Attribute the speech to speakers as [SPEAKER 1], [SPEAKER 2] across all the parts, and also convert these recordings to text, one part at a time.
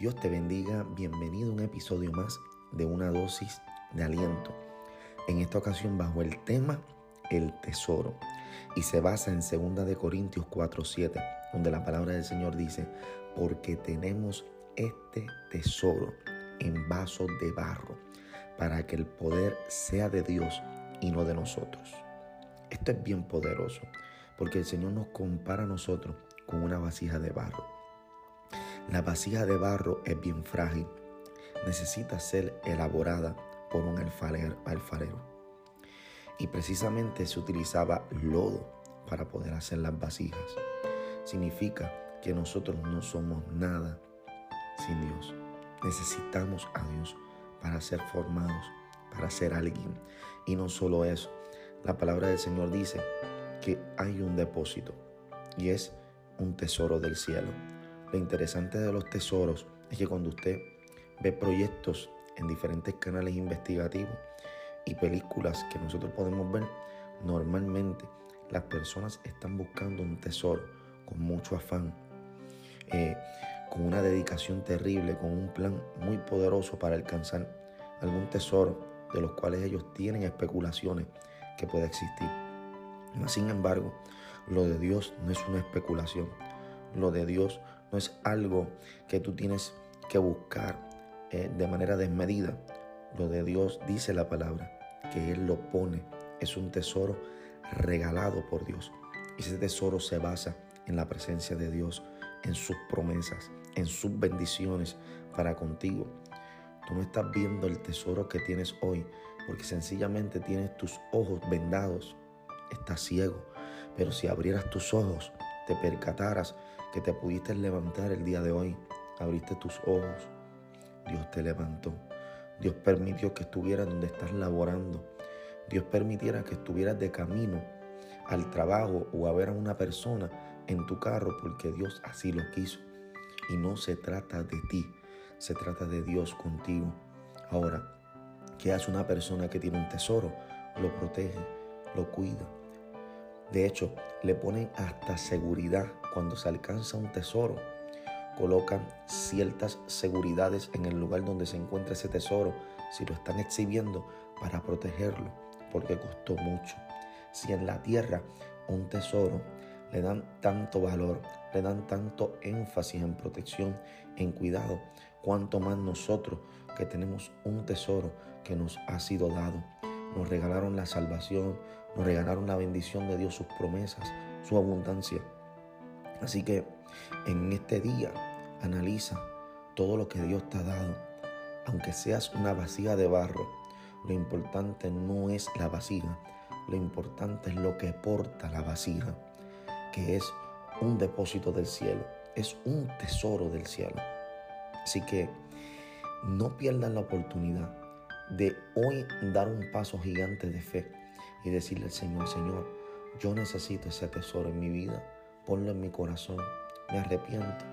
[SPEAKER 1] Dios te bendiga, bienvenido a un episodio más de una dosis de aliento. En esta ocasión bajo el tema el tesoro y se basa en 2 de Corintios 4:7, donde la palabra del Señor dice, "Porque tenemos este tesoro en vasos de barro, para que el poder sea de Dios y no de nosotros." Esto es bien poderoso, porque el Señor nos compara a nosotros con una vasija de barro. La vasija de barro es bien frágil. Necesita ser elaborada por un alfarero. Y precisamente se utilizaba lodo para poder hacer las vasijas. Significa que nosotros no somos nada sin Dios. Necesitamos a Dios para ser formados, para ser alguien. Y no solo eso, la palabra del Señor dice que hay un depósito y es un tesoro del cielo. Lo interesante de los tesoros es que cuando usted ve proyectos en diferentes canales investigativos y películas que nosotros podemos ver, normalmente las personas están buscando un tesoro con mucho afán, eh, con una dedicación terrible, con un plan muy poderoso para alcanzar algún tesoro de los cuales ellos tienen especulaciones que puede existir. Sin embargo, lo de Dios no es una especulación. Lo de Dios no es algo que tú tienes que buscar eh, de manera desmedida. Lo de Dios dice la palabra, que Él lo pone. Es un tesoro regalado por Dios. Ese tesoro se basa en la presencia de Dios, en sus promesas, en sus bendiciones para contigo. Tú no estás viendo el tesoro que tienes hoy porque sencillamente tienes tus ojos vendados. Estás ciego. Pero si abrieras tus ojos, te percataras que te pudiste levantar el día de hoy, abriste tus ojos, Dios te levantó. Dios permitió que estuvieras donde estás laborando. Dios permitiera que estuvieras de camino al trabajo o a ver a una persona en tu carro porque Dios así lo quiso. Y no se trata de ti, se trata de Dios contigo. Ahora, ¿qué hace una persona que tiene un tesoro? Lo protege, lo cuida, de hecho, le ponen hasta seguridad cuando se alcanza un tesoro. Colocan ciertas seguridades en el lugar donde se encuentra ese tesoro, si lo están exhibiendo, para protegerlo, porque costó mucho. Si en la tierra un tesoro le dan tanto valor, le dan tanto énfasis en protección, en cuidado, cuanto más nosotros que tenemos un tesoro que nos ha sido dado. Nos regalaron la salvación, nos regalaron la bendición de Dios, sus promesas, su abundancia. Así que en este día analiza todo lo que Dios te ha dado. Aunque seas una vasija de barro, lo importante no es la vasija, lo importante es lo que porta la vasija, que es un depósito del cielo, es un tesoro del cielo. Así que no pierdas la oportunidad de hoy dar un paso gigante de fe y decirle al Señor, Señor, yo necesito ese tesoro en mi vida, ponlo en mi corazón, me arrepiento,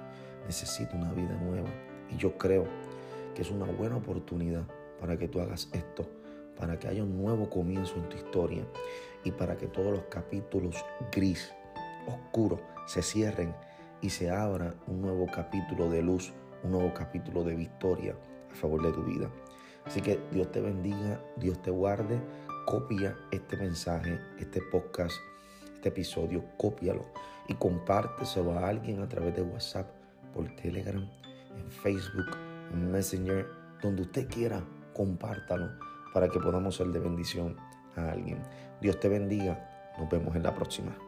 [SPEAKER 1] necesito una vida nueva. Y yo creo que es una buena oportunidad para que tú hagas esto, para que haya un nuevo comienzo en tu historia y para que todos los capítulos gris, oscuros, se cierren y se abra un nuevo capítulo de luz, un nuevo capítulo de victoria a favor de tu vida. Así que Dios te bendiga, Dios te guarde copia este mensaje, este podcast, este episodio, cópialo y compárteselo a alguien a través de WhatsApp, por Telegram, en Facebook, en Messenger, donde usted quiera, compártalo para que podamos ser de bendición a alguien. Dios te bendiga. Nos vemos en la próxima.